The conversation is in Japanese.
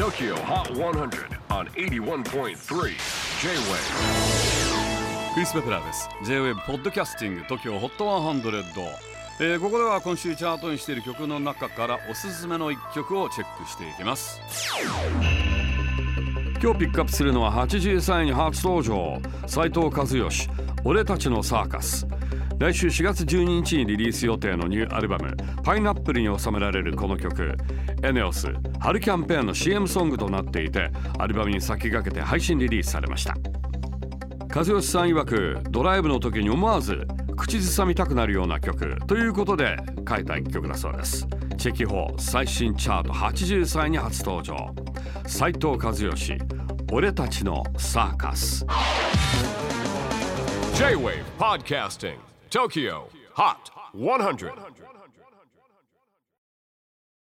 TOKYO HOT 100 on 81.3 J-WAVE クリス・ベプラーです。J-WAVE ポッドキャスティング TOKYO HOT 100、えーここでは今週チャートにしている曲の中からおすすめの一曲をチェックしていきます。今日ピックアップするのは83位に初登場。斉藤和義俺たちのサーカス。来週4月12日にリリース予定のニューアルバム「パイナップル」に収められるこの曲。エネオス春キャンペーンの CM ソングとなっていてアルバムに先駆けて配信リリースされました。和義さん曰くドライブの時に思わず口ずさみたくなるような曲ということで書いた一曲だそうです。チェキホー最新チャート83位に初登場。斉藤和義俺たちのサーカス。J-WAVE PODCASTING TOKYO HOT 100